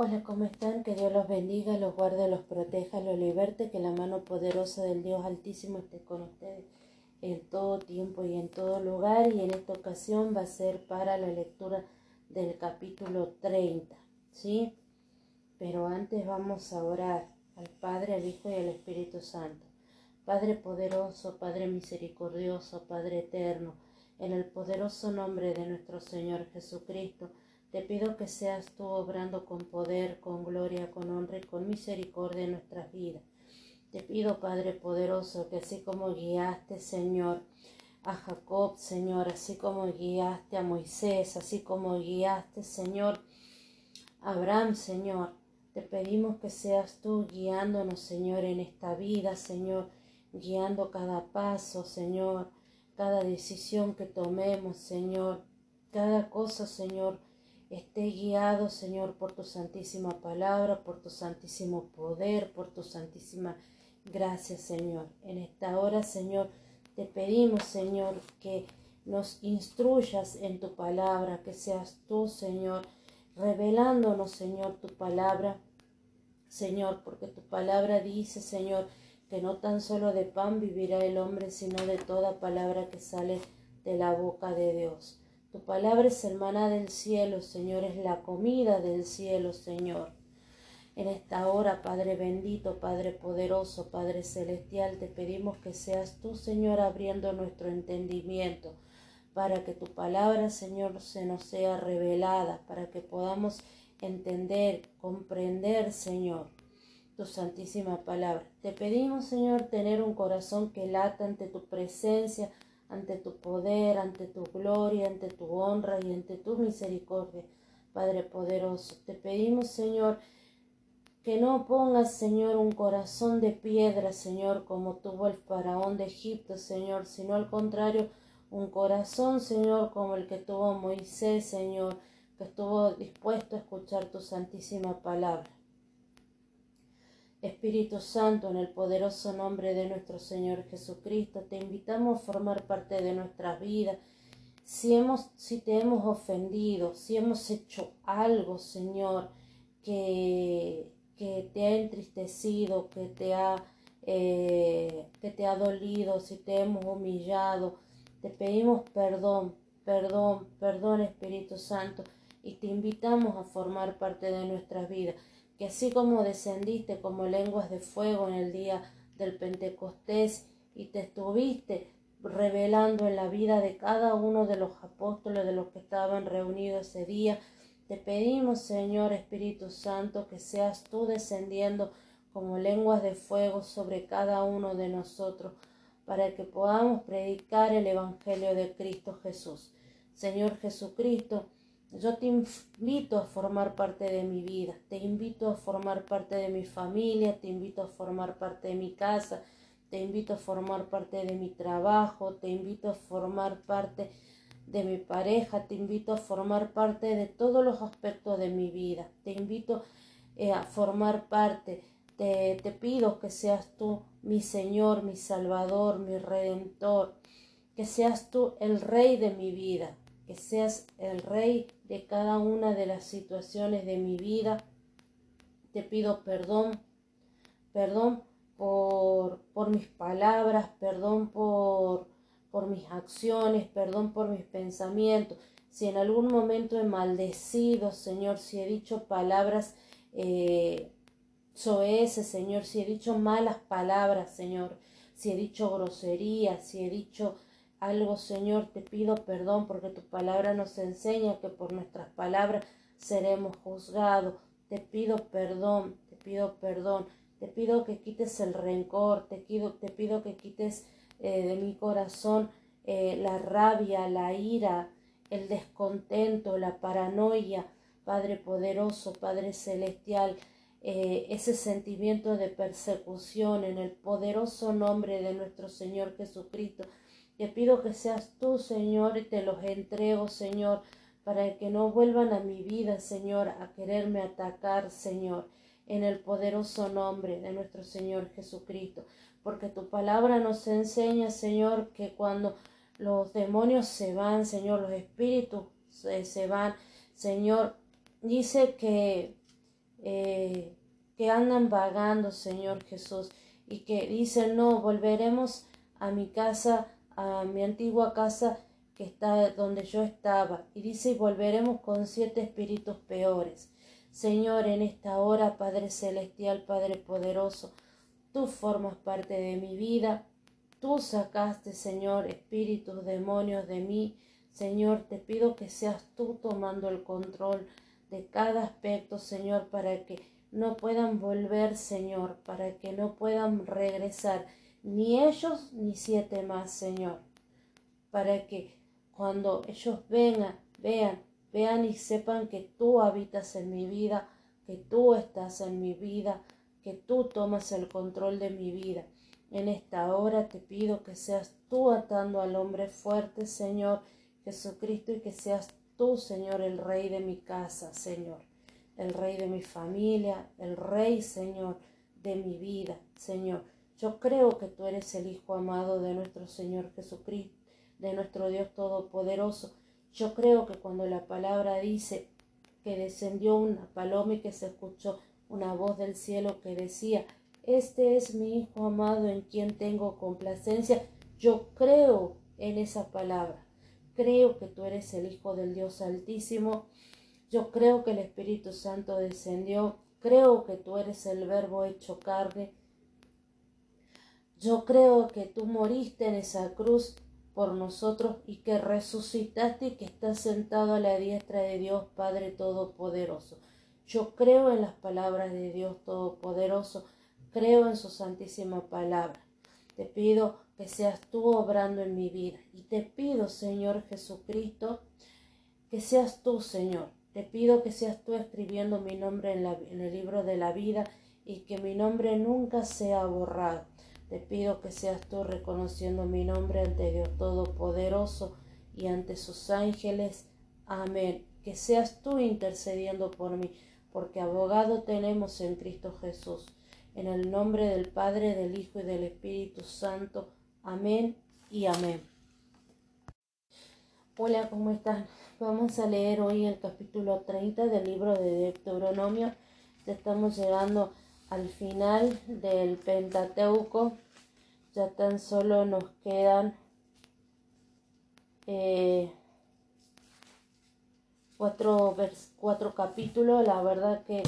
Hola, ¿cómo están? Que Dios los bendiga, los guarde, los proteja, los liberte, que la mano poderosa del Dios Altísimo esté con ustedes en todo tiempo y en todo lugar. Y en esta ocasión va a ser para la lectura del capítulo 30, ¿sí? Pero antes vamos a orar al Padre, al Hijo y al Espíritu Santo. Padre poderoso, Padre misericordioso, Padre eterno, en el poderoso nombre de nuestro Señor Jesucristo, te pido que seas tú obrando con poder, con gloria, con honra y con misericordia en nuestras vidas. Te pido, Padre poderoso, que así como guiaste, Señor, a Jacob, Señor, así como guiaste a Moisés, así como guiaste, Señor, a Abraham, Señor, te pedimos que seas tú guiándonos, Señor, en esta vida, Señor, guiando cada paso, Señor, cada decisión que tomemos, Señor, cada cosa, Señor, esté guiado, Señor, por tu santísima palabra, por tu santísimo poder, por tu santísima gracia, Señor. En esta hora, Señor, te pedimos, Señor, que nos instruyas en tu palabra, que seas tú, Señor, revelándonos, Señor, tu palabra, Señor, porque tu palabra dice, Señor, que no tan solo de pan vivirá el hombre, sino de toda palabra que sale de la boca de Dios. Tu palabra es el maná del cielo, Señor, es la comida del cielo, Señor. En esta hora, Padre bendito, Padre poderoso, Padre celestial, te pedimos que seas tú, Señor, abriendo nuestro entendimiento, para que tu palabra, Señor, se nos sea revelada, para que podamos entender, comprender, Señor, tu santísima palabra. Te pedimos, Señor, tener un corazón que lata ante tu presencia, ante tu poder, ante tu gloria, ante tu honra y ante tu misericordia, Padre poderoso. Te pedimos, Señor, que no pongas, Señor, un corazón de piedra, Señor, como tuvo el faraón de Egipto, Señor, sino al contrario, un corazón, Señor, como el que tuvo Moisés, Señor, que estuvo dispuesto a escuchar tu santísima palabra. Espíritu Santo, en el poderoso nombre de nuestro Señor Jesucristo, te invitamos a formar parte de nuestras vidas. Si, hemos, si te hemos ofendido, si hemos hecho algo, Señor, que, que te ha entristecido, que te ha, eh, que te ha dolido, si te hemos humillado, te pedimos perdón, perdón, perdón Espíritu Santo, y te invitamos a formar parte de nuestras vidas que así como descendiste como lenguas de fuego en el día del Pentecostés y te estuviste revelando en la vida de cada uno de los apóstoles de los que estaban reunidos ese día, te pedimos, Señor Espíritu Santo, que seas tú descendiendo como lenguas de fuego sobre cada uno de nosotros, para que podamos predicar el Evangelio de Cristo Jesús. Señor Jesucristo, yo te invito a formar parte de mi vida, te invito a formar parte de mi familia, te invito a formar parte de mi casa, te invito a formar parte de mi trabajo, te invito a formar parte de mi pareja, te invito a formar parte de todos los aspectos de mi vida, te invito eh, a formar parte, te, te pido que seas tú mi Señor, mi Salvador, mi Redentor, que seas tú el Rey de mi vida, que seas el rey de cada una de las situaciones de mi vida. Te pido perdón, perdón por, por mis palabras, perdón por, por mis acciones, perdón por mis pensamientos. Si en algún momento he maldecido, Señor, si he dicho palabras eh, soeces, Señor, si he dicho malas palabras, Señor, si he dicho groserías, si he dicho algo, Señor, te pido perdón porque tu palabra nos enseña que por nuestras palabras seremos juzgados. Te pido perdón, te pido perdón, te pido que quites el rencor, te pido, te pido que quites eh, de mi corazón eh, la rabia, la ira, el descontento, la paranoia, Padre poderoso, Padre celestial, eh, ese sentimiento de persecución en el poderoso nombre de nuestro Señor Jesucristo. Te pido que seas tú, Señor, y te los entrego, Señor, para que no vuelvan a mi vida, Señor, a quererme atacar, Señor, en el poderoso nombre de nuestro Señor Jesucristo. Porque tu palabra nos enseña, Señor, que cuando los demonios se van, Señor, los espíritus se, van, Señor, dice que, eh, que andan vagando, Señor Jesús, y que dicen, no, volveremos a mi casa, a mi antigua casa que está donde yo estaba. Y dice, y volveremos con siete espíritus peores. Señor, en esta hora, Padre Celestial, Padre Poderoso, tú formas parte de mi vida. Tú sacaste, Señor, espíritus, demonios de mí. Señor, te pido que seas tú tomando el control de cada aspecto, Señor, para que no puedan volver, Señor, para que no puedan regresar, ni ellos ni siete más, Señor, para que cuando ellos vengan, vean, vean y sepan que tú habitas en mi vida, que tú estás en mi vida, que tú tomas el control de mi vida. En esta hora te pido que seas tú atando al hombre fuerte, Señor Jesucristo, y que seas tú, Señor, el rey de mi casa, Señor, el rey de mi familia, el rey, Señor, de mi vida, Señor. Yo creo que tú eres el Hijo amado de nuestro Señor Jesucristo, de nuestro Dios Todopoderoso. Yo creo que cuando la palabra dice que descendió una paloma y que se escuchó una voz del cielo que decía, este es mi Hijo amado en quien tengo complacencia, yo creo en esa palabra. Creo que tú eres el Hijo del Dios Altísimo, yo creo que el Espíritu Santo descendió, creo que tú eres el Verbo hecho carne, yo creo que tú moriste en esa cruz por nosotros y que resucitaste y que estás sentado a la diestra de Dios Padre Todopoderoso. Yo creo en las palabras de Dios Todopoderoso, creo en su santísima palabra. Te pido que seas tú obrando en mi vida. Y te pido, Señor Jesucristo, que seas tú, Señor. Te pido que seas tú escribiendo mi nombre en, en el libro de la vida y que mi nombre nunca sea borrado. Te pido que seas tú reconociendo mi nombre ante Dios Todopoderoso y ante sus ángeles. Amén. Que seas tú intercediendo por mí, porque abogado tenemos en Cristo Jesús. En el nombre del Padre, del Hijo y del Espíritu Santo. Amén y amén. Hola, ¿cómo están? Vamos a leer hoy el capítulo 30 del libro de Deuteronomio. Estamos llegando al final del Pentateuco. Ya tan solo nos quedan eh, cuatro, cuatro capítulos. La verdad que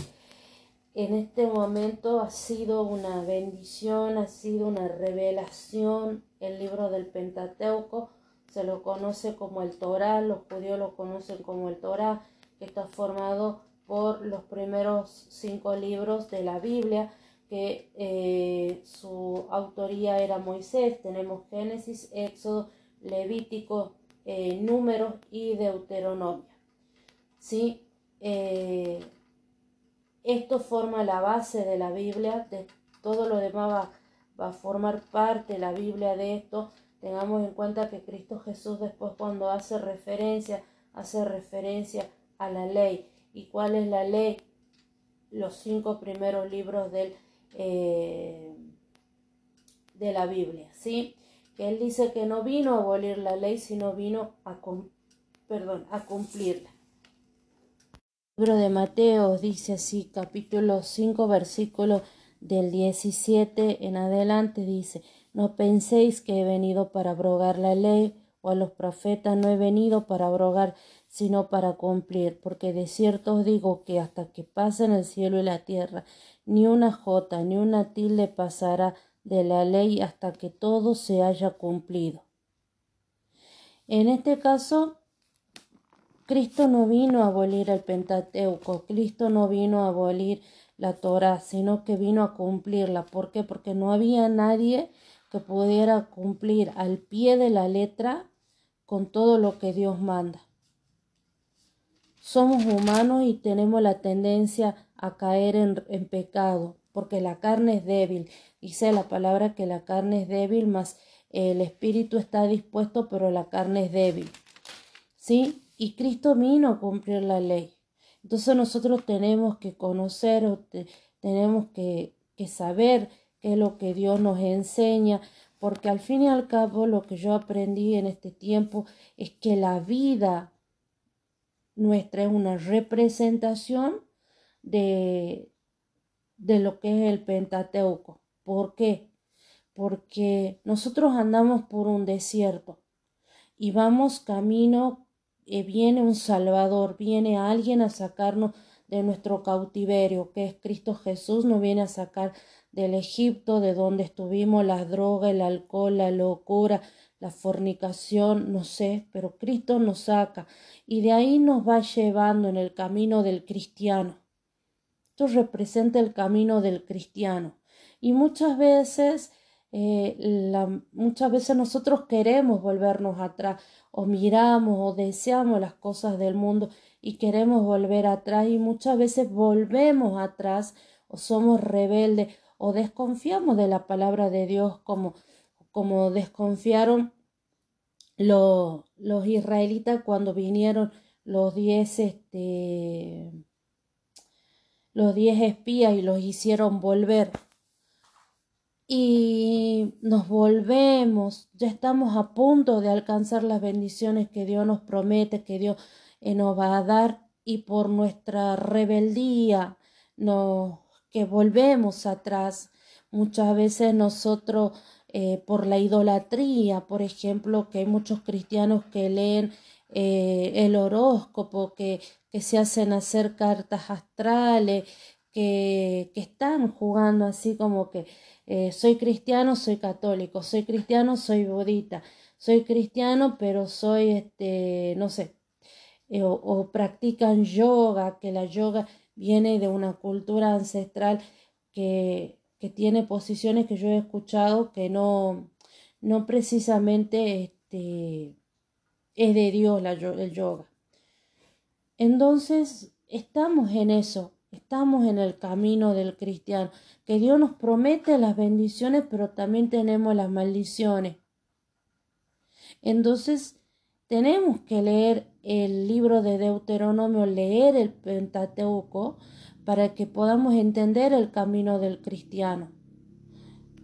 en este momento ha sido una bendición, ha sido una revelación el libro del Pentateuco, se lo conoce como el Torah, los judíos lo conocen como el Torah, que está formado por los primeros cinco libros de la Biblia, que eh, su autoría era Moisés, tenemos Génesis, Éxodo, Levítico, eh, Números y Deuteronomio. ¿Sí? Eh, esto forma la base de la Biblia, de todo lo demás va, va, a formar parte la Biblia de esto. Tengamos en cuenta que Cristo Jesús después cuando hace referencia, hace referencia a la ley. ¿Y cuál es la ley? Los cinco primeros libros del, eh, de la Biblia, ¿sí? Él dice que no vino a abolir la ley, sino vino a, perdón, a cumplirla libro de Mateo dice así, capítulo 5, versículo del 17 en adelante dice, no penséis que he venido para abrogar la ley o a los profetas, no he venido para abrogar, sino para cumplir, porque de cierto os digo que hasta que pasen el cielo y la tierra, ni una jota ni una tilde pasará de la ley hasta que todo se haya cumplido. En este caso, Cristo no vino a abolir el Pentateuco, Cristo no vino a abolir la Torah, sino que vino a cumplirla. ¿Por qué? Porque no había nadie que pudiera cumplir al pie de la letra con todo lo que Dios manda. Somos humanos y tenemos la tendencia a caer en, en pecado, porque la carne es débil. Dice la palabra que la carne es débil, mas el espíritu está dispuesto, pero la carne es débil. ¿Sí? y Cristo vino a cumplir la ley. Entonces nosotros tenemos que conocer, tenemos que, que saber qué es lo que Dios nos enseña, porque al fin y al cabo lo que yo aprendí en este tiempo es que la vida nuestra es una representación de, de lo que es el Pentateuco. ¿Por qué? Porque nosotros andamos por un desierto y vamos camino, eh, viene un Salvador, viene alguien a sacarnos de nuestro cautiverio, que es Cristo Jesús, nos viene a sacar del Egipto, de donde estuvimos, la droga, el alcohol, la locura, la fornicación, no sé, pero Cristo nos saca y de ahí nos va llevando en el camino del cristiano. Esto representa el camino del cristiano. Y muchas veces, eh, muchas veces nosotros queremos volvernos atrás, o miramos o deseamos las cosas del mundo y queremos volver atrás, y muchas veces volvemos atrás, o somos rebeldes, o desconfiamos de la palabra de Dios como como desconfiaron los, los israelitas cuando vinieron los diez este los diez espías y los hicieron volver y nos volvemos, ya estamos a punto de alcanzar las bendiciones que Dios nos promete, que Dios eh, nos va a dar y por nuestra rebeldía nos que volvemos atrás. Muchas veces nosotros eh, por la idolatría, por ejemplo, que hay muchos cristianos que leen eh, el horóscopo, que, que, se hacen hacer cartas astrales, que, que están jugando así como que eh, soy cristiano, soy católico, soy cristiano, soy budista, soy cristiano, pero soy, este, no sé, o practican yoga, que la yoga viene de una cultura ancestral que que tiene posiciones que yo he escuchado que no, no precisamente este, es de Dios la, el yoga. Entonces, estamos en eso, estamos en el camino del cristiano, que Dios nos promete las bendiciones, pero también tenemos las maldiciones. Entonces, tenemos que leer el libro de Deuteronomio, leer el Pentateuco, para que podamos entender el camino del cristiano.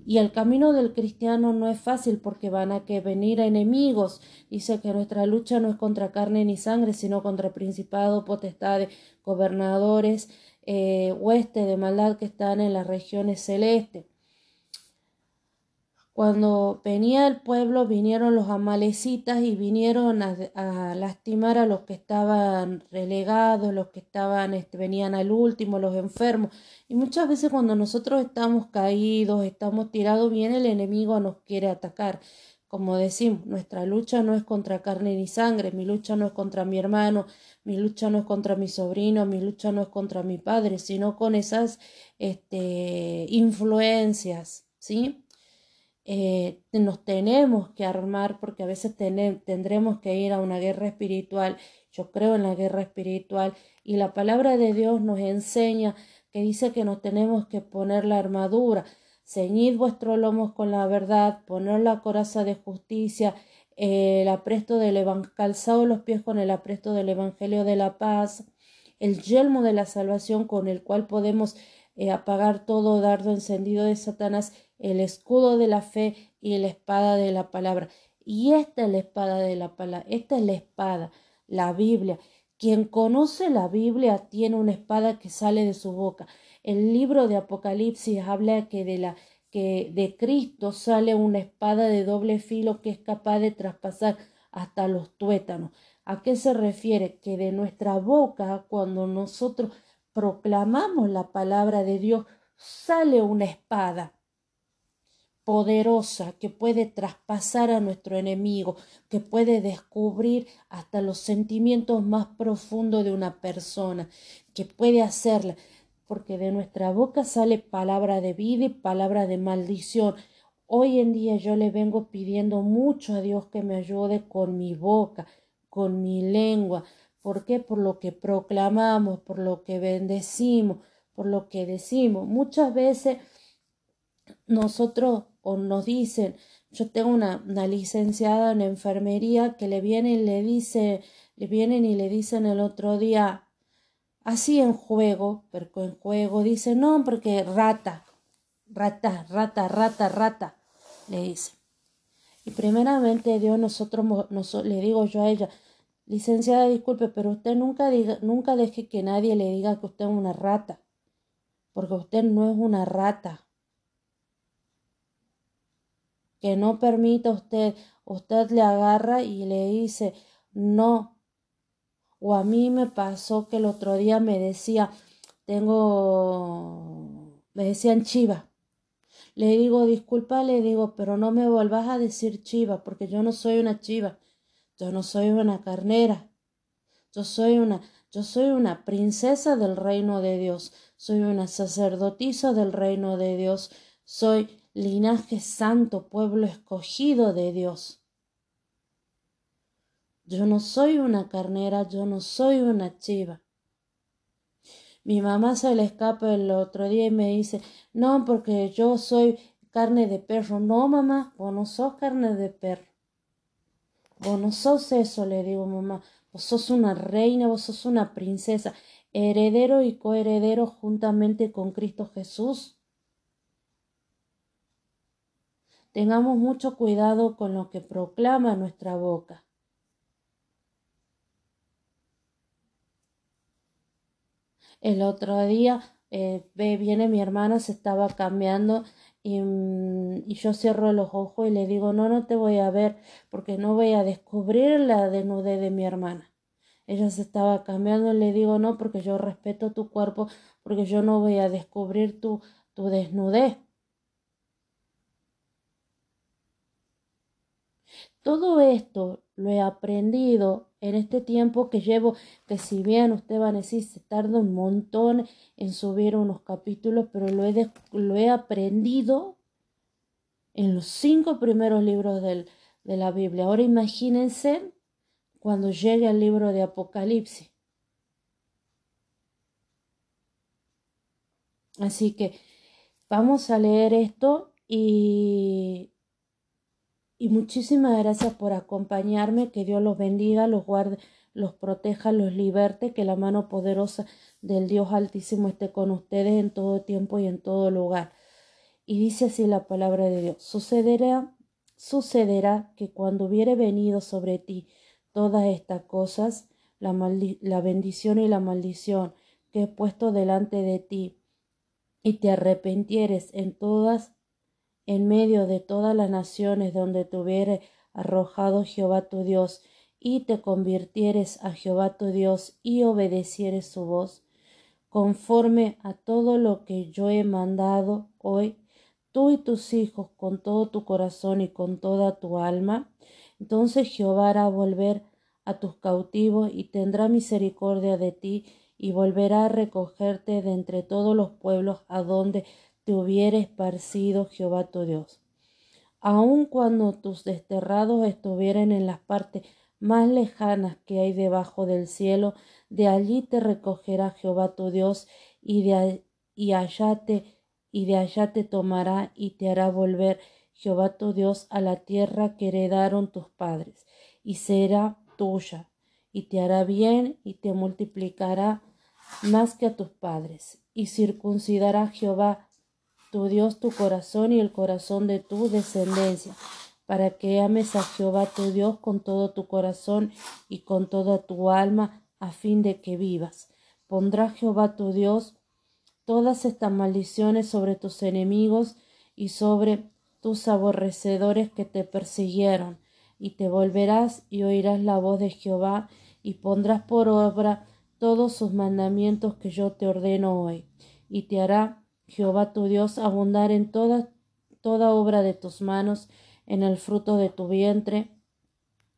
Y el camino del cristiano no es fácil porque van a que venir enemigos. Dice que nuestra lucha no es contra carne ni sangre, sino contra principados, potestades, gobernadores, eh, huestes de maldad que están en las regiones celestes. Cuando venía el pueblo, vinieron los amalecitas y vinieron a, lastimar a los que estaban relegados, los que estaban, este, venían al último, los enfermos. Y muchas veces cuando nosotros estamos caídos, estamos tirados, viene el enemigo nos quiere atacar. Como decimos, nuestra lucha no es contra carne ni sangre, mi lucha no es contra mi hermano, mi lucha no es contra mi sobrino, mi lucha no es contra mi padre, sino con esas este, influencias, ¿sí? Eh, nos tenemos que armar porque a veces tendremos que ir a una guerra espiritual. Yo creo en la guerra espiritual y la palabra de Dios nos enseña que dice que nos tenemos que poner la armadura, ceñid vuestros lomos con la verdad, poner la coraza de justicia, el apresto del calzado los pies con el apresto del evangelio de la paz, el yelmo de la salvación con el cual podemos eh, apagar todo dardo encendido de Satanás el escudo de la fe y la espada de la palabra. Y esta es la espada de la palabra, esta es la espada, la Biblia. Quien conoce la Biblia tiene una espada que sale de su boca. El libro de Apocalipsis habla que de la que de Cristo sale una espada de doble filo que es capaz de traspasar hasta los tuétanos. ¿A qué se refiere? Que de nuestra boca, cuando nosotros proclamamos la palabra de Dios, sale una espada poderosa que puede traspasar a nuestro enemigo, que puede descubrir hasta los sentimientos más profundos de una persona, que puede hacerla, porque de nuestra boca sale palabra de vida y palabra de maldición. Hoy en día yo le vengo pidiendo mucho a Dios que me ayude con mi boca, con mi lengua. ¿Por qué? Por lo que proclamamos, por lo que bendecimos, por lo que decimos. Muchas veces nosotros o nos dicen, yo tengo una, licenciada en enfermería que le vienen y le dice, le vienen y le dicen el otro día, así en juego, pero en juego, dice, no, porque rata, rata, rata, rata, rata, le dice. Y primeramente Dios, nosotros, le digo yo a ella, licenciada, disculpe, pero usted nunca diga, nunca deje que nadie le diga que usted es una rata, porque usted no es una rata. Que no permita usted, usted le agarra y le dice, no. O a mí me pasó que el otro día me decía, tengo, me decían chiva. Le digo, disculpa, le digo, pero no me volvás a decir chiva, porque yo no soy una chiva, yo no soy una carnera, yo soy una, yo soy una princesa del reino de Dios, soy una sacerdotisa del reino de Dios, soy linaje santo, pueblo escogido de Dios. Yo no soy una carnera, yo no soy una chiva. Mi mamá se le escapa el otro día y me dice, no, porque yo soy carne de perro. No, mamá, vos no sos carne de perro. Vos no sos eso, le digo, mamá. Vos sos una reina, vos sos una princesa, heredero y coheredero juntamente con Cristo Jesús. Tengamos mucho cuidado con lo que proclama nuestra boca. El otro día eh, viene mi hermana, se estaba cambiando y, mm, y, yo cierro los ojos y le digo, no, no te voy a ver porque no voy a descubrir la desnudez de mi hermana. Ella se estaba cambiando y le digo, no, porque yo respeto tu cuerpo, porque yo no voy a descubrir tu, tu desnudez. Todo esto lo he aprendido en este tiempo que llevo, que si bien usted va a decir, se tarda un montón en subir unos capítulos, pero lo he, lo he aprendido en los cinco primeros libros de la Biblia. Ahora imagínense cuando llegue al libro de Apocalipsis. Así que vamos a leer esto y y muchísimas gracias por acompañarme, que Dios los bendiga, los guarde, los proteja, los liberte, que la mano poderosa del Dios Altísimo esté con ustedes en todo tiempo y en todo lugar. Y dice así la palabra de Dios, sucederá, sucederá que cuando hubiere venido sobre ti todas estas cosas, la, la bendición y la maldición que he puesto delante de ti, y te arrepentieres en todas en medio de todas las naciones donde te hubiere arrojado Jehová tu Dios, y te convirtieres a Jehová tu Dios y obedecieres su voz, conforme a todo lo que yo he mandado hoy, tú y tus hijos con todo tu corazón y con toda tu alma, entonces Jehová hará volver a tus cautivos y tendrá misericordia de ti y volverá a recogerte de entre todos los pueblos a donde te hubiera esparcido Jehová tu Dios. Aun cuando tus desterrados estuvieran en las partes más lejanas que hay debajo del cielo, de allí te recogerá Jehová tu Dios, y de allá te y de allá te tomará y te hará volver Jehová tu Dios a la tierra que heredaron tus padres, y será tuya, y te hará bien y te multiplicará más que a tus padres, y circuncidará Jehová tu Dios tu corazón y el corazón de tu descendencia, para que ames a Jehová tu Dios con todo tu corazón y con toda tu alma, a fin de que vivas. Pondrá Jehová tu Dios todas estas maldiciones sobre tus enemigos y sobre tus aborrecedores que te persiguieron, y te volverás y oirás la voz de Jehová, y pondrás por obra todos sus mandamientos que yo te ordeno hoy, y te hará Jehová tu Dios abundar en toda, toda obra de tus manos, en el fruto de tu vientre,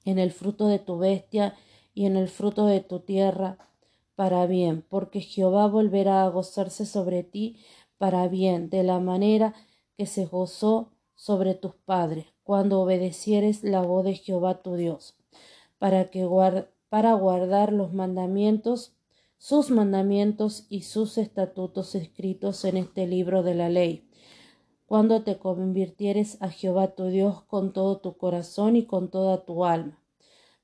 en el fruto de tu bestia y en el fruto de tu tierra, para bien, porque Jehová volverá a gozarse sobre ti para bien, de la manera que se gozó sobre tus padres, cuando obedecieres la voz de Jehová tu Dios, para que para guardar los mandamientos sus mandamientos y sus estatutos escritos en este libro de la ley. Cuando te convirtieres a Jehová tu Dios con todo tu corazón y con toda tu alma.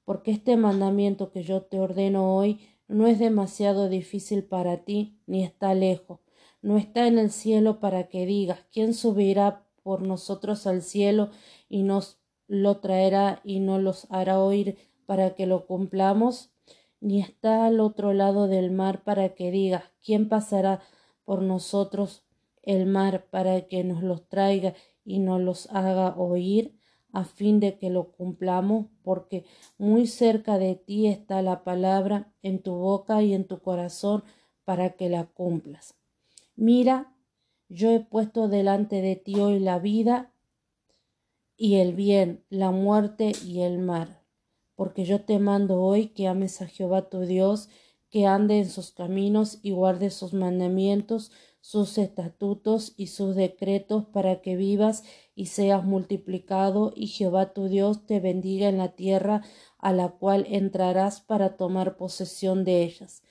Porque este mandamiento que yo te ordeno hoy no es demasiado difícil para ti, ni está lejos, no está en el cielo para que digas, ¿quién subirá por nosotros al cielo y nos lo traerá y no los hará oír para que lo cumplamos, ni está al otro lado del mar para que digas quién pasará por nosotros el mar para que nos los traiga y nos los haga oír a fin de que lo cumplamos, porque muy cerca de ti está la palabra en tu boca y en tu corazón para que la cumplas. Mira, yo he puesto delante de ti hoy la vida y el bien, la muerte y el mar, porque yo te mando hoy que ames a Jehová tu Dios, que ande en sus caminos y guarde sus mandamientos, sus estatutos y sus decretos para que vivas y seas multiplicado y Jehová tu Dios te bendiga en la tierra a la cual entrarás para tomar posesión de ellas.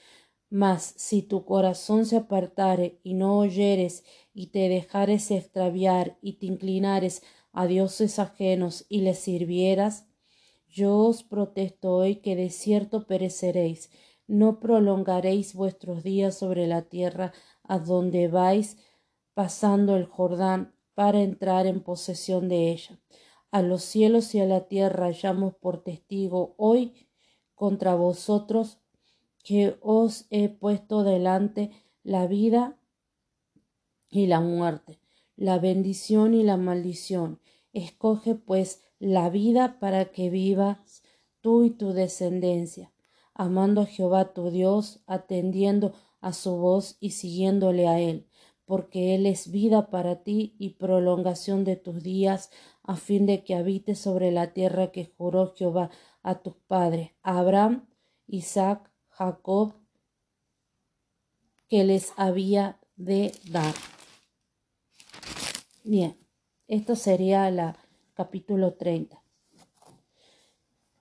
Mas si tu corazón se apartare y no oyeres y te dejares extraviar y te inclinares a dioses ajenos y les sirvieras, yo os protesto hoy que de cierto pereceréis, no prolongaréis vuestros días sobre la tierra a donde vais pasando el Jordán para entrar en posesión de ella. A los cielos y a la tierra hallamos por testigo hoy contra vosotros que os he puesto delante la vida y la muerte, la bendición y la maldición. Escoge pues la vida para que vivas tú y tu descendencia, amando a Jehová tu Dios, atendiendo a su voz y siguiéndole a él, porque él es vida para ti y prolongación de tus días, a fin de que habites sobre la tierra que juró Jehová a tus padres, Abraham, Isaac, Jacob, que les había de dar. Bien, esto sería la capítulo 30.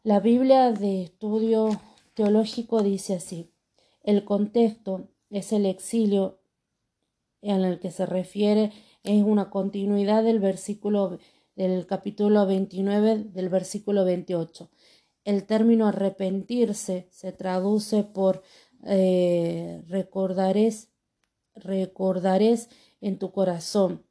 La Biblia de estudio teológico dice así. El contexto es el exilio en el que se refiere, es una continuidad del versículo del capítulo 29 del versículo 28. El término arrepentirse se traduce por eh, recordarés, recordarés en tu corazón.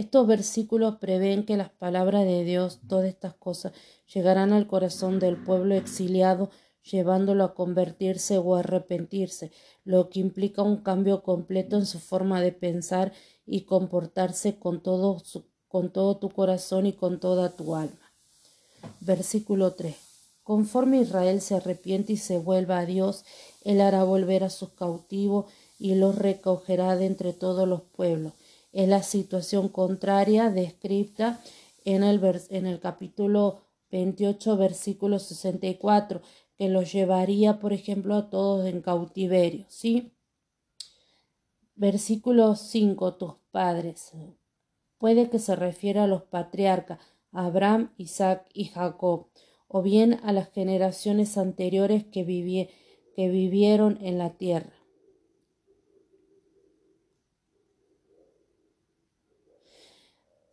Estos versículos prevén que las palabras de Dios, todas estas cosas, llegarán al corazón del pueblo exiliado llevándolo a convertirse o arrepentirse, lo que implica un cambio completo en su forma de pensar y comportarse con todo, con todo tu corazón y con toda tu alma. Versículo 3. Conforme Israel se arrepiente y se vuelva a Dios, Él hará volver a sus cautivos y los recogerá de entre todos los pueblos. Es la situación contraria descrita en el, en el capítulo 28, versículo 64, que los llevaría, por ejemplo, a todos en cautiverio, ¿sí? Versículo 5, tus padres. Puede que se refiera a los patriarcas, Abraham, Isaac y Jacob, o bien a las generaciones anteriores que, que vivieron en la tierra.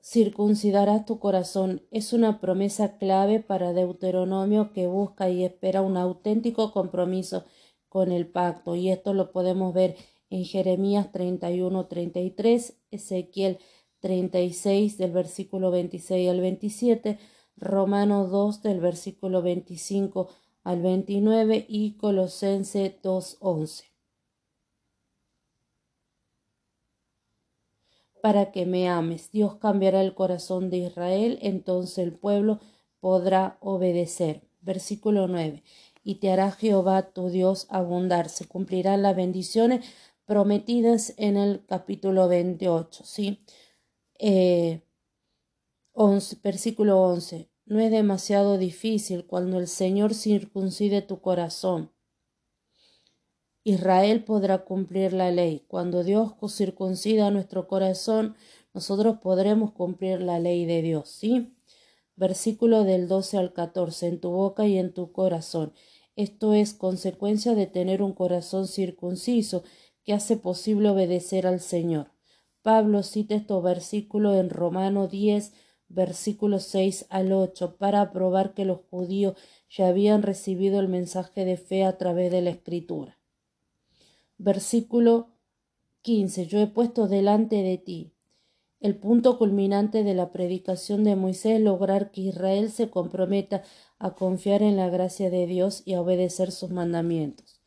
Circuncidarás tu corazón es una promesa clave para Deuteronomio que busca y espera un auténtico compromiso con el pacto. Y esto lo podemos ver en Jeremías 31 33, Ezequiel 36 del versículo 26 al 27, Romanos 2 del versículo 25 al 29 y Colosense 2 para que me ames. Dios cambiará el corazón de Israel, entonces el pueblo podrá obedecer. Versículo 9. Y te hará Jehová tu Dios abundar. Se cumplirán las bendiciones prometidas en el capítulo 28. ¿sí? Eh, versículo 11. No es demasiado difícil cuando el Señor circuncide tu corazón Israel podrá cumplir la ley. Cuando Dios circuncida nuestro corazón, nosotros podremos cumplir la ley de Dios. ¿Sí? Versículo del 12 al 14. En tu boca y en tu corazón. Esto es consecuencia de tener un corazón circunciso que hace posible obedecer al Señor. Pablo cita estos versículos en Romano 10, versículos 6 al 8, para probar que los judíos ya habían recibido el mensaje de fe a través de la Escritura. Versículo 15. Yo he puesto delante de ti El punto culminante de la predicación de Moisés lograr que Israel se comprometa a confiar en la gracia de Dios y a obedecer sus mandamientos.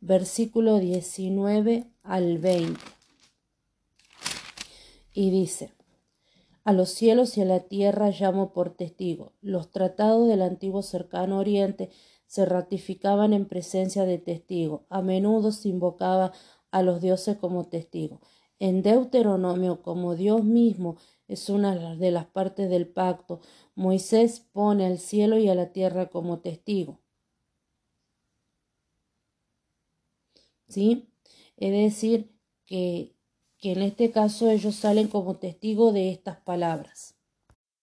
Versículo 19 al 20. Y dice, a los cielos y a la tierra llamo por testigo. Los tratados del antiguo cercano oriente se ratificaban en presencia de testigo. A menudo se invocaba a los dioses como testigo. En Deuteronomio, como Dios mismo es una de las partes del pacto, Moisés pone al cielo y a la tierra como testigo. ¿Sí? Es decir, que, que en este caso ellos salen como testigo de estas palabras.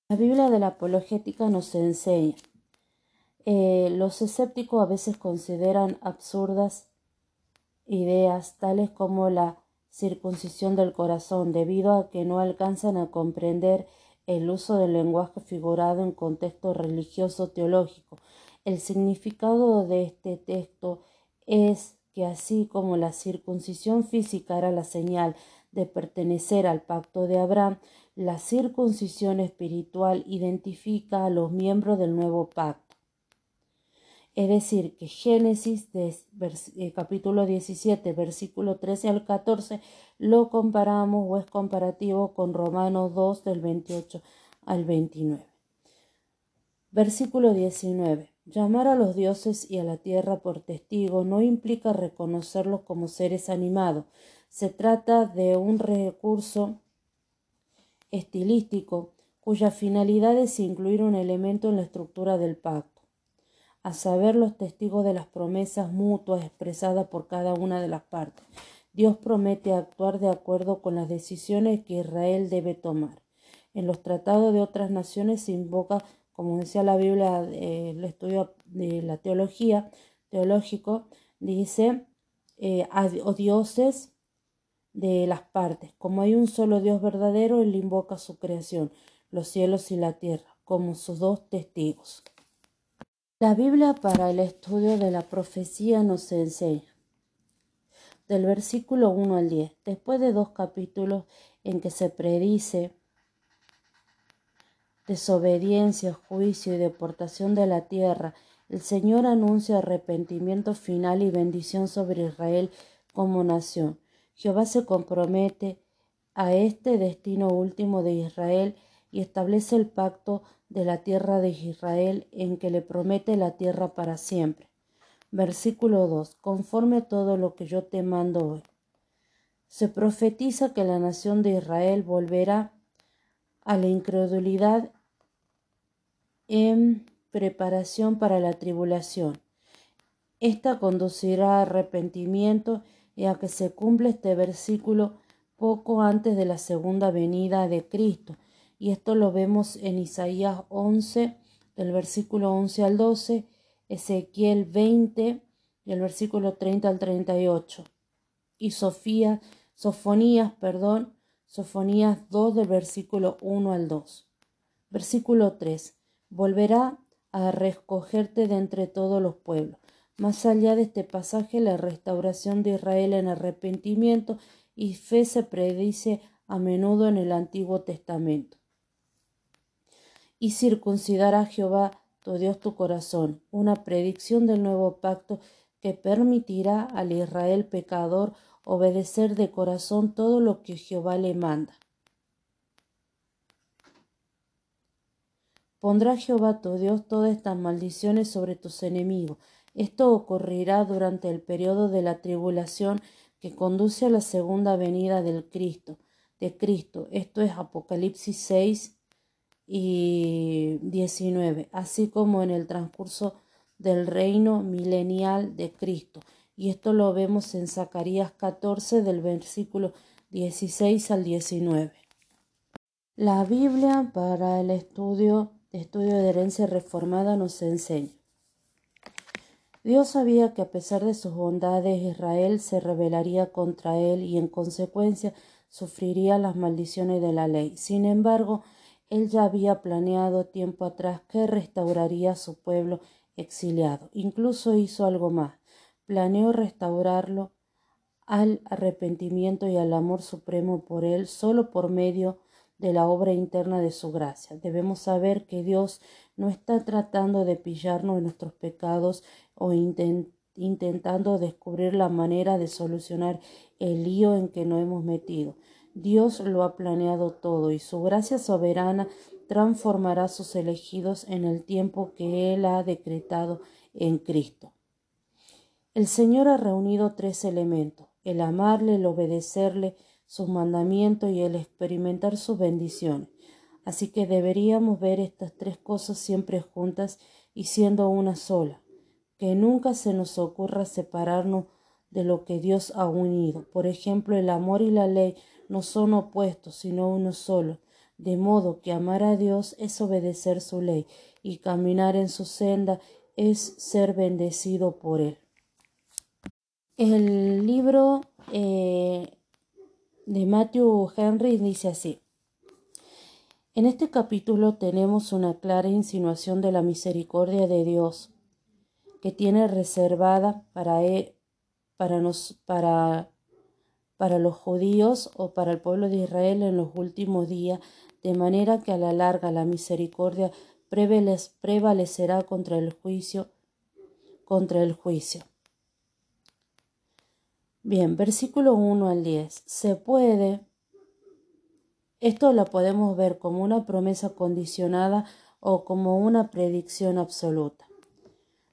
La Biblia de la apologética nos enseña. Eh, los escépticos a veces consideran absurdas ideas tales como la circuncisión del corazón, debido a que no alcanzan a comprender el uso del lenguaje figurado en contexto religioso teológico. El significado de este texto es que así como la circuncisión física era la señal de pertenecer al pacto de Abraham, la circuncisión espiritual identifica a los miembros del nuevo pacto. Es decir, que Génesis eh, capítulo 17, versículo 13 al 14, lo comparamos o es comparativo con Romanos 2 del 28 al 29. Versículo 19. Llamar a los dioses y a la tierra por testigo no implica reconocerlos como seres animados. Se trata de un recurso estilístico cuya finalidad es incluir un elemento en la estructura del pacto a saber los testigos de las promesas mutuas expresadas por cada una de las partes. Dios promete actuar de acuerdo con las decisiones que Israel debe tomar. En los tratados de otras naciones se invoca, como decía la Biblia, el estudio de la teología, teológico, dice, eh, a, dioses de las partes. Como hay un solo Dios verdadero, Él invoca su creación, los cielos y la tierra, como sus dos testigos. La Biblia para el estudio de la profecía nos enseña del versículo 1 al 10, después de dos capítulos en que se predice desobediencia, juicio y deportación de la tierra, el Señor anuncia arrepentimiento final y bendición sobre Israel como nación. Jehová se compromete a este destino último de Israel y establece el pacto de la tierra de Israel en que le promete la tierra para siempre. Versículo 2. Conforme todo lo que yo te mando hoy. Se profetiza que la nación de Israel volverá a la incredulidad en preparación para la tribulación. Esta conducirá a arrepentimiento y a que se cumpla este versículo poco antes de la segunda venida de Cristo, y esto lo vemos en Isaías 11, del versículo 11 al 12, Ezequiel 20, del versículo 30 al 38, y Sofía, Sofonías, perdón, Sofonías 2, del versículo 1 al 2. Versículo 3. Volverá a recogerte de entre todos los pueblos. Más allá de este pasaje, la restauración de Israel en arrepentimiento y fe se predice a menudo en el Antiguo Testamento y circuncidará Jehová tu Dios tu corazón, una predicción del nuevo pacto que permitirá al Israel pecador obedecer de corazón todo lo que Jehová le manda. Pondrá Jehová tu Dios todas estas maldiciones sobre tus enemigos. Esto ocurrirá durante el periodo de la tribulación que conduce a la segunda venida del Cristo, de Cristo. Esto es Apocalipsis 6, y 19, así como en el transcurso del reino milenial de Cristo. Y esto lo vemos en Zacarías 14 del versículo 16 al 19. La Biblia para el estudio, estudio de herencia reformada nos enseña. Dios sabía que a pesar de sus bondades Israel se rebelaría contra él y en consecuencia sufriría las maldiciones de la ley. Sin embargo, él ya había planeado tiempo atrás que restauraría su pueblo exiliado. Incluso hizo algo más. Planeó restaurarlo al arrepentimiento y al amor supremo por él solo por medio de la obra interna de su gracia. Debemos saber que Dios no está tratando de pillarnos en nuestros pecados o intentando descubrir la manera de solucionar el lío en que nos hemos metido. Dios lo ha planeado todo y su gracia soberana transformará a sus elegidos en el tiempo que Él ha decretado en Cristo. El Señor ha reunido tres elementos, el amarle, el obedecerle, sus mandamientos y el experimentar sus bendiciones. Así que deberíamos ver estas tres cosas siempre juntas y siendo una sola, que nunca se nos ocurra separarnos de lo que Dios ha unido. Por ejemplo, el amor y la ley no son opuestos, sino uno solo, de modo que amar a Dios es obedecer su ley y caminar en su senda es ser bendecido por Él. El libro eh, de Matthew Henry dice así. En este capítulo tenemos una clara insinuación de la misericordia de Dios que tiene reservada para, e, para, nos, para, para los judíos o para el pueblo de Israel en los últimos días, de manera que a la larga la misericordia prevalecerá contra el juicio. Bien, versículo 1 al 10. Se puede, esto lo podemos ver como una promesa condicionada o como una predicción absoluta.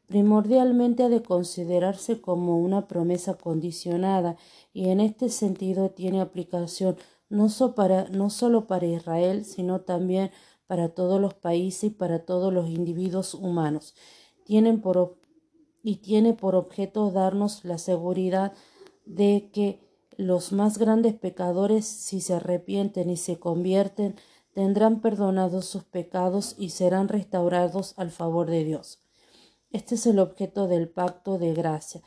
Primordialmente ha de considerarse como una promesa condicionada y en este sentido tiene aplicación no, para, no solo para Israel, sino también para todos los países y para todos los individuos humanos. Tienen por, y tiene por objeto darnos la seguridad de que los más grandes pecadores, si se arrepienten y se convierten, tendrán perdonados sus pecados y serán restaurados al favor de Dios. Este es el objeto del pacto de gracia.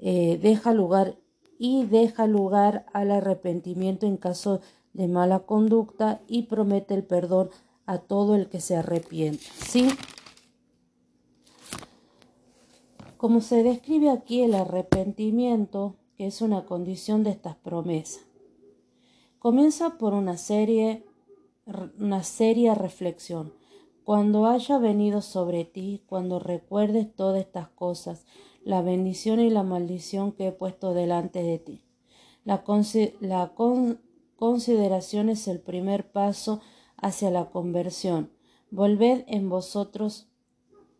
Eh, deja lugar y deja lugar al arrepentimiento en caso de mala conducta y promete el perdón a todo el que se arrepienta. ¿Sí? Como se describe aquí el arrepentimiento, que es una condición de estas promesas. Comienza por una serie, una seria reflexión. Cuando haya venido sobre ti, cuando recuerdes todas estas cosas, la bendición y la maldición que he puesto delante de ti. La, consideración es el primer paso hacia la conversión. Volved en vosotros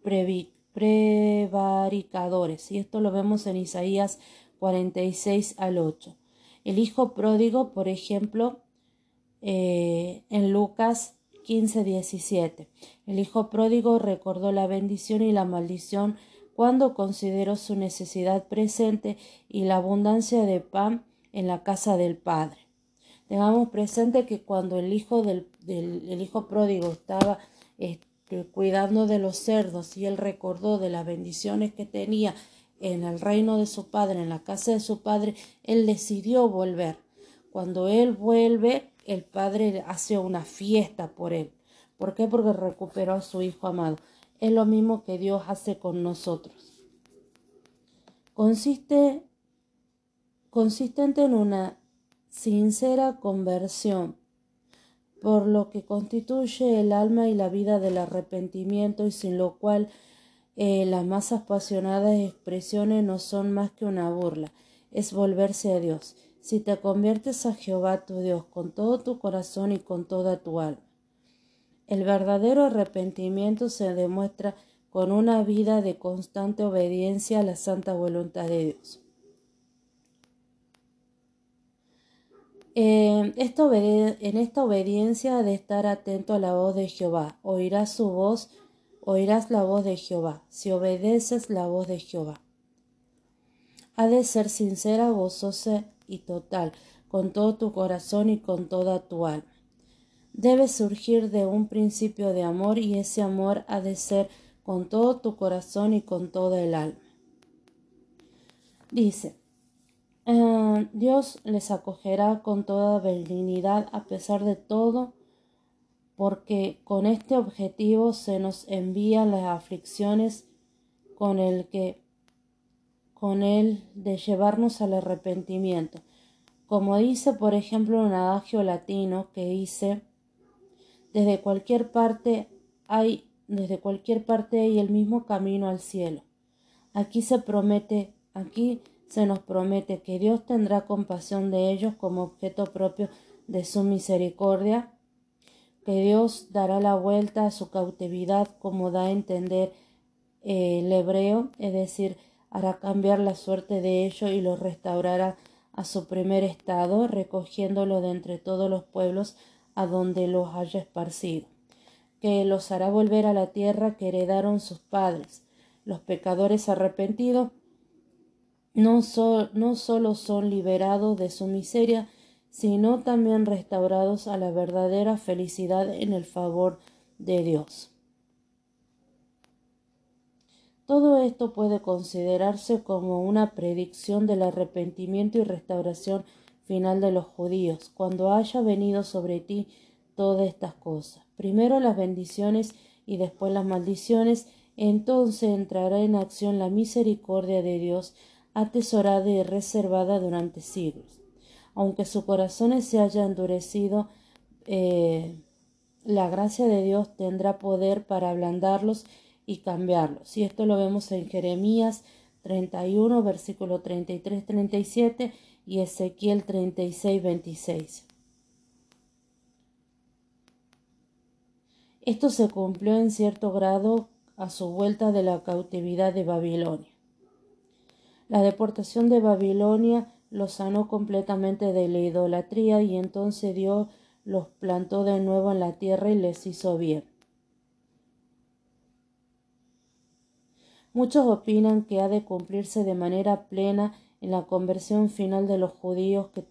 prevaricadores. Y esto lo vemos en Isaías 46 al 8. El hijo pródigo, por ejemplo, eh, en Lucas 15, 17. El hijo pródigo recordó la bendición y la maldición cuando consideró su necesidad presente y la abundancia de pan en la casa del Padre. Tengamos presente que cuando el hijo, del, el hijo pródigo estaba este, cuidando de los cerdos y él recordó de las bendiciones que tenía en el reino de su padre, en la casa de su padre, él decidió volver. Cuando él vuelve, el padre hace una fiesta por él. ¿Por qué? Porque recuperó a su hijo amado. Es lo mismo que Dios hace con nosotros. Consiste consistente en una sincera conversión, por lo que constituye el alma y la vida del arrepentimiento y sin lo cual eh, las más apasionadas expresiones no son más que una burla, es volverse a Dios. Si te conviertes a Jehová tu Dios con todo tu corazón y con toda tu alma. El verdadero arrepentimiento se demuestra con una vida de constante obediencia a la santa voluntad de Dios. Eh, en esta obediencia de estar atento a la voz de Jehová, oirás su voz oirás la voz de Jehová, si obedeces la voz de Jehová. Ha de ser sincera, gozosa y total, con todo tu corazón y con toda tu alma. Debe surgir de un principio de amor y ese amor ha de ser con todo tu corazón y con toda el alma. Dice, ah, Dios les acogerá con toda benignidad a pesar de todo porque con este objetivo se nos envían las aflicciones con el que con el de llevarnos al arrepentimiento. Como dice, por ejemplo, un adagio latino que dice Desde cualquier parte hay, desde cualquier parte hay el mismo camino al cielo. Aquí se promete, aquí se nos promete que Dios tendrá compasión de ellos como objeto propio de su misericordia, que Dios dará la vuelta a su cautividad como da a entender eh, el hebreo, es decir, hará cambiar la suerte de ellos y los restaurará a su primer estado, recogiéndolo de entre todos los pueblos a donde los haya esparcido, que los hará volver a la tierra que heredaron sus padres. Los pecadores arrepentidos no, no solo son liberados de su miseria, sino también restaurados a la verdadera felicidad en el favor de Dios. Todo esto puede considerarse como una predicción del arrepentimiento y restauración final de los judíos, cuando haya venido sobre ti todas estas cosas. Primero las bendiciones y después las maldiciones, entonces entrará en acción la misericordia de Dios, atesorada y reservada durante siglos. Aunque sus corazones se haya endurecido, eh, la gracia de Dios tendrá poder para ablandarlos y cambiarlos. Y esto lo vemos en Jeremías 31, versículo 33, 37 y Ezequiel 36, 26. Esto se cumplió en cierto grado a su vuelta de la cautividad de Babilonia. La deportación de Babilonia los sanó completamente de la idolatría y entonces Dios los plantó de nuevo en la tierra y les hizo bien. Muchos opinan que ha de cumplirse de manera plena en la conversión final de los judíos que,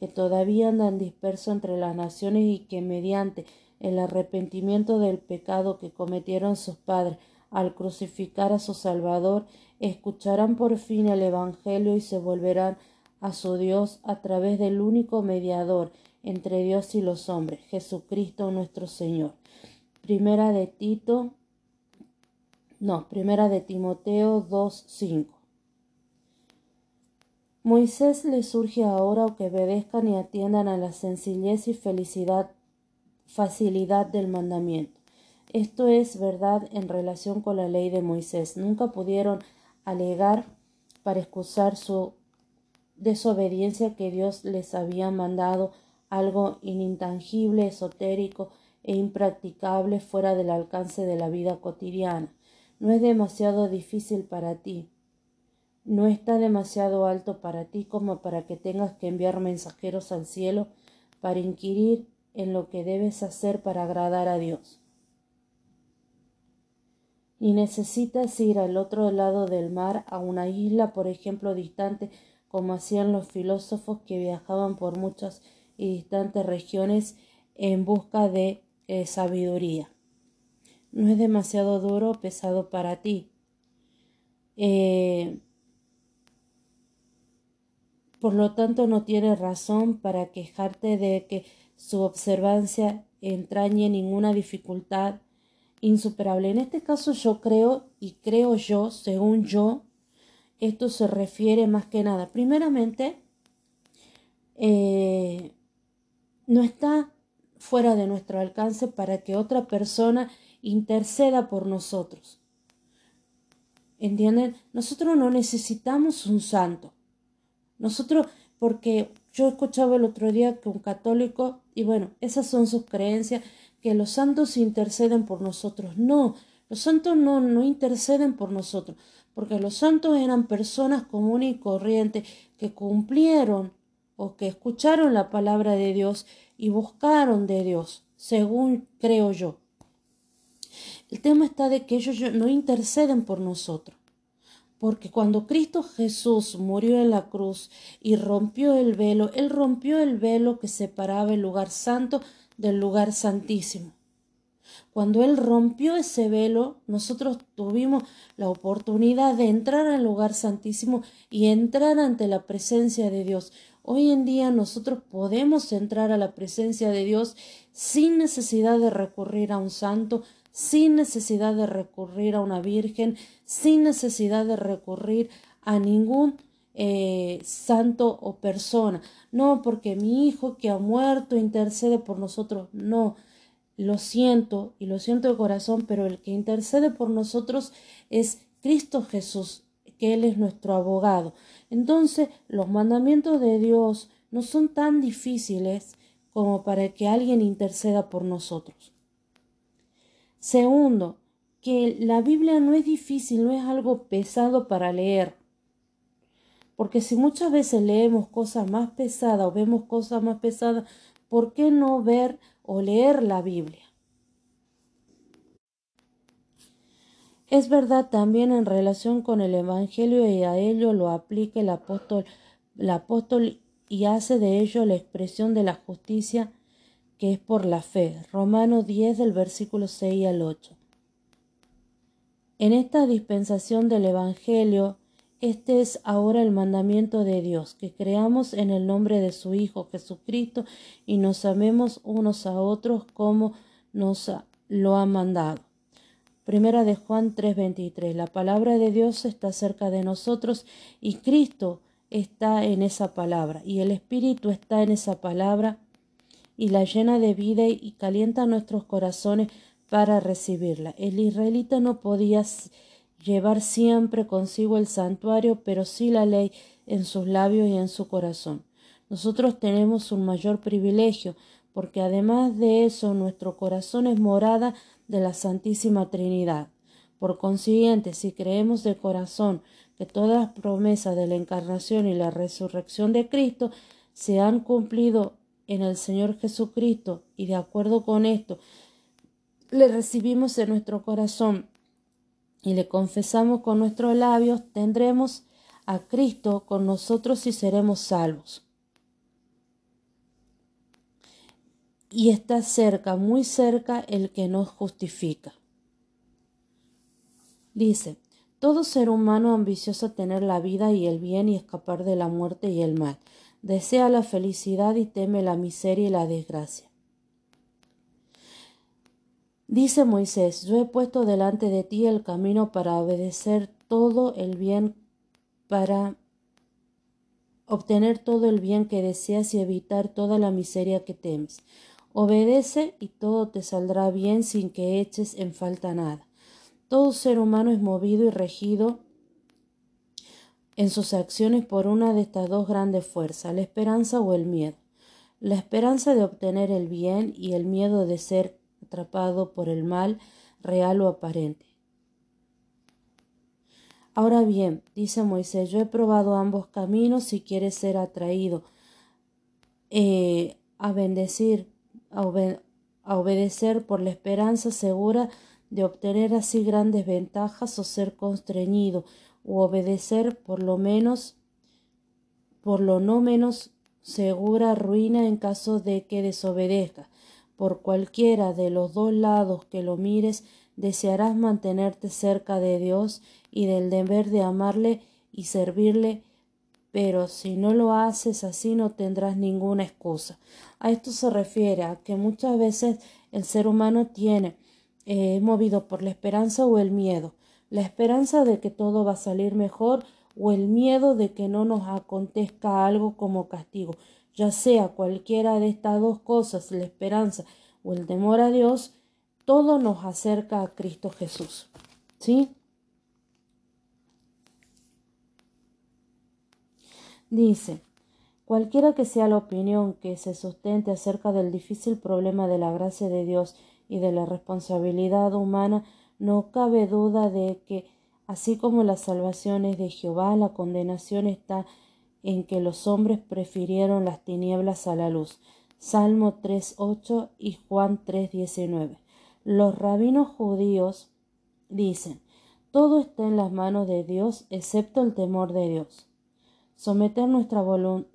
que todavía andan dispersos entre las naciones y que mediante el arrepentimiento del pecado que cometieron sus padres al crucificar a su Salvador, escucharán por fin el Evangelio y se volverán a su Dios a través del único mediador entre Dios y los hombres, Jesucristo nuestro Señor. Primera de Tito no, primera de Timoteo 2.5. Moisés le surge ahora que obedezcan y atiendan a la sencillez y felicidad, facilidad del mandamiento. Esto es verdad en relación con la ley de Moisés. Nunca pudieron alegar para excusar su desobediencia que Dios les había mandado algo inintangible, esotérico e impracticable fuera del alcance de la vida cotidiana no es demasiado difícil para ti, no está demasiado alto para ti como para que tengas que enviar mensajeros al cielo para inquirir en lo que debes hacer para agradar a Dios. Ni necesitas ir al otro lado del mar, a una isla, por ejemplo, distante, como hacían los filósofos que viajaban por muchas y distantes regiones en busca de eh, sabiduría no es demasiado duro o pesado para ti. Eh, por lo tanto, no tienes razón para quejarte de que su observancia entrañe ninguna dificultad insuperable. En este caso yo creo, y creo yo, según yo, esto se refiere más que nada. Primeramente, eh, no está fuera de nuestro alcance para que otra persona interceda por nosotros. ¿Entienden? Nosotros no necesitamos un santo. Nosotros, porque yo escuchaba el otro día que un católico, y bueno, esas son sus creencias, que los santos interceden por nosotros. No, los santos no, no interceden por nosotros, porque los santos eran personas comunes y corrientes que cumplieron o que escucharon la palabra de Dios y buscaron de Dios, según creo yo. El tema está de que ellos no interceden por nosotros. Porque cuando Cristo Jesús murió en la cruz y rompió el velo, Él rompió el velo que separaba el lugar santo del lugar santísimo. Cuando Él rompió ese velo, nosotros tuvimos la oportunidad de entrar al lugar santísimo y entrar ante la presencia de Dios. Hoy en día nosotros podemos entrar a la presencia de Dios sin necesidad de recurrir a un santo, sin necesidad de recurrir a una virgen, sin necesidad de recurrir a ningún eh, santo o persona. No, porque mi hijo que ha muerto intercede por nosotros. No, lo siento y lo siento de corazón, pero el que intercede por nosotros es Cristo Jesús, que Él es nuestro abogado. Entonces, los mandamientos de Dios no son tan difíciles como para que alguien interceda por nosotros. Segundo, que la Biblia no es difícil, no es algo pesado para leer. Porque si muchas veces leemos cosas más pesadas o vemos cosas más pesadas, ¿por qué no ver o leer la Biblia? Es verdad también en relación con el Evangelio y a ello lo aplica el apóstol, el apóstol y hace de ello la expresión de la justicia que es por la fe. Romanos 10 del versículo 6 al 8. En esta dispensación del Evangelio este es ahora el mandamiento de Dios, que creamos en el nombre de su Hijo Jesucristo y nos amemos unos a otros como nos lo ha mandado. Primera de Juan 3:23. La palabra de Dios está cerca de nosotros y Cristo está en esa palabra y el Espíritu está en esa palabra y la llena de vida y calienta nuestros corazones para recibirla. El israelita no podía llevar siempre consigo el santuario, pero sí la ley en sus labios y en su corazón. Nosotros tenemos un mayor privilegio, porque además de eso nuestro corazón es morada de la Santísima Trinidad. Por consiguiente, si creemos de corazón que todas las promesas de la encarnación y la resurrección de Cristo se han cumplido en el Señor Jesucristo y de acuerdo con esto le recibimos en nuestro corazón y le confesamos con nuestros labios, tendremos a Cristo con nosotros y seremos salvos. Y está cerca, muy cerca, el que nos justifica. Dice, todo ser humano ambicioso tener la vida y el bien y escapar de la muerte y el mal, desea la felicidad y teme la miseria y la desgracia. Dice Moisés, yo he puesto delante de ti el camino para obedecer todo el bien, para obtener todo el bien que deseas y evitar toda la miseria que temes. Obedece y todo te saldrá bien sin que eches en falta nada. Todo ser humano es movido y regido en sus acciones por una de estas dos grandes fuerzas, la esperanza o el miedo. La esperanza de obtener el bien y el miedo de ser atrapado por el mal real o aparente. Ahora bien, dice Moisés, yo he probado ambos caminos si quieres ser atraído eh, a bendecir, a, a obedecer por la esperanza segura de obtener así grandes ventajas o ser constreñido o obedecer por lo menos por lo no menos segura ruina en caso de que desobedezca por cualquiera de los dos lados que lo mires, desearás mantenerte cerca de Dios y del deber de amarle y servirle, pero si no lo haces así no tendrás ninguna excusa. A esto se refiere a que muchas veces el ser humano tiene eh, movido por la esperanza o el miedo, la esperanza de que todo va a salir mejor o el miedo de que no nos acontezca algo como castigo ya sea cualquiera de estas dos cosas, la esperanza o el temor a Dios, todo nos acerca a Cristo Jesús. ¿Sí? Dice, cualquiera que sea la opinión que se sustente acerca del difícil problema de la gracia de Dios y de la responsabilidad humana, no cabe duda de que, así como la salvación es de Jehová, la condenación está en que los hombres prefirieron las tinieblas a la luz. Salmo 3.8 y Juan 3.19. Los rabinos judíos dicen, todo está en las manos de Dios excepto el temor de Dios. Someter nuestra,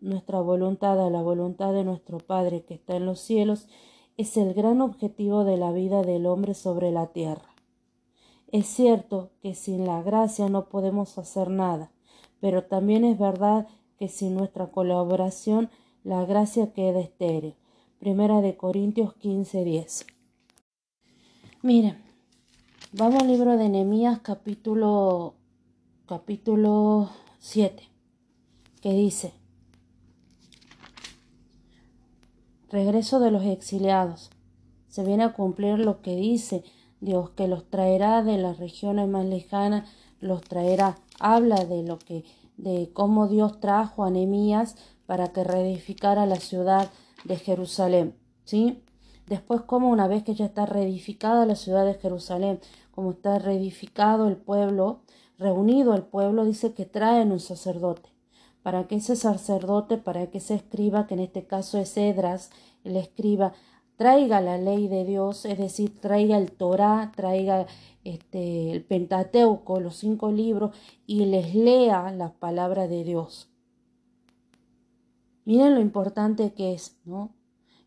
nuestra voluntad a la voluntad de nuestro Padre que está en los cielos es el gran objetivo de la vida del hombre sobre la tierra. Es cierto que sin la gracia no podemos hacer nada, pero también es verdad que sin nuestra colaboración la gracia queda estéril. Primera de Corintios 15, 10. Miren, vamos al libro de Nehemías capítulo capítulo 7, que dice Regreso de los exiliados. se viene a cumplir lo que dice Dios, que los traerá de las regiones más lejanas, los traerá. Habla de lo que, de cómo Dios trajo a Nehemías para que reedificara la ciudad de Jerusalén, ¿sí? Después, como una vez que ya está reedificada la ciudad de Jerusalén, como está reedificado el pueblo, reunido el pueblo, dice que traen un sacerdote. Para que ese sacerdote, para que ese escriba, que en este caso es Edras, el escriba, traiga la ley de Dios, es decir, traiga el Torah, traiga este, el Pentateuco, los cinco libros, y les lea la palabra de Dios. Miren lo importante que es, ¿no?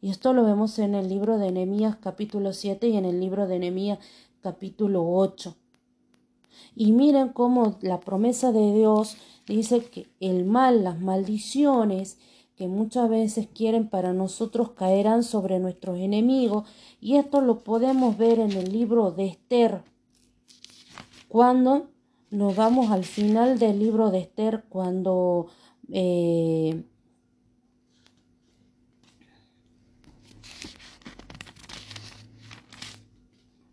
Y esto lo vemos en el libro de Nehemías capítulo 7 y en el libro de Nehemías capítulo 8. Y miren cómo la promesa de Dios dice que el mal, las maldiciones que muchas veces quieren para nosotros caerán sobre nuestros enemigos. Y esto lo podemos ver en el libro de Esther. Cuando nos vamos al final del libro de Esther, cuando eh,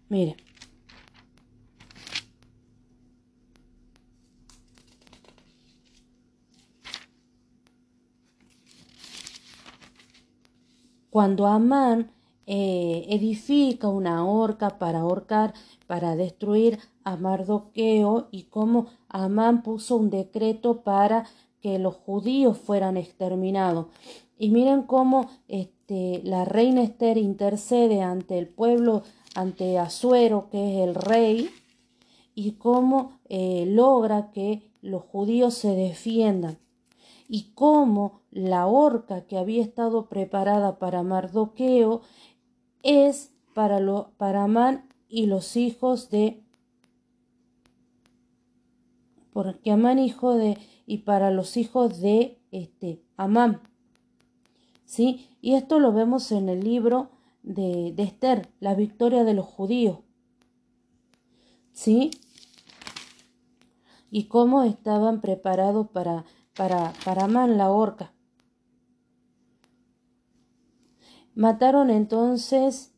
Mire. Cuando Amán eh, edifica una horca para ahorcar, para destruir a Mardoqueo y cómo Amán puso un decreto para que los judíos fueran exterminados. Y miren cómo este, la reina Esther intercede ante el pueblo ante Asuero, que es el rey, y cómo eh, logra que los judíos se defiendan, y cómo la horca que había estado preparada para Mardoqueo es para, lo, para Amán y los hijos de porque Amán hijo de y para los hijos de este Amán. ¿Sí? Y esto lo vemos en el libro de, Esther, la victoria de los judíos. ¿Sí? Y cómo estaban preparados para, para, para man la horca. Mataron entonces,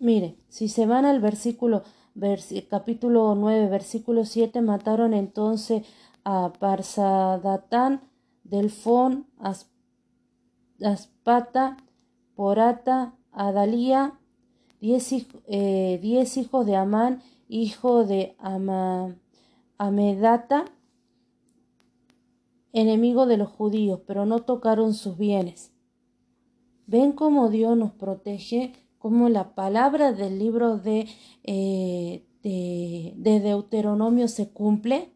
mire, si se van al versículo, capítulo 9, versículo 7, mataron entonces a Parsadatán, Delfón, Aspata, Porata, Adalía, diez, eh, diez hijos de Amán, hijo de Amedata, enemigo de los judíos, pero no tocaron sus bienes. ¿Ven cómo Dios nos protege? Cómo la palabra del libro de, eh, de Deuteronomio se cumple.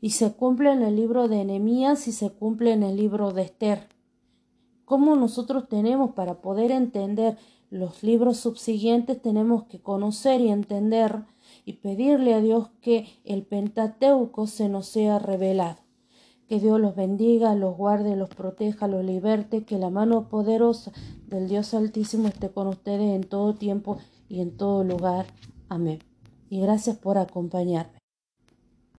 Y se cumple en el libro de Enemías y se cumple en el libro de Esther cómo nosotros tenemos para poder entender los libros subsiguientes, tenemos que conocer y entender y pedirle a Dios que el Pentateuco se nos sea revelado. Que Dios los bendiga, los guarde, los proteja, los liberte, que la mano poderosa del Dios Altísimo esté con ustedes en todo tiempo y en todo lugar. Amén. Y gracias por acompañarme.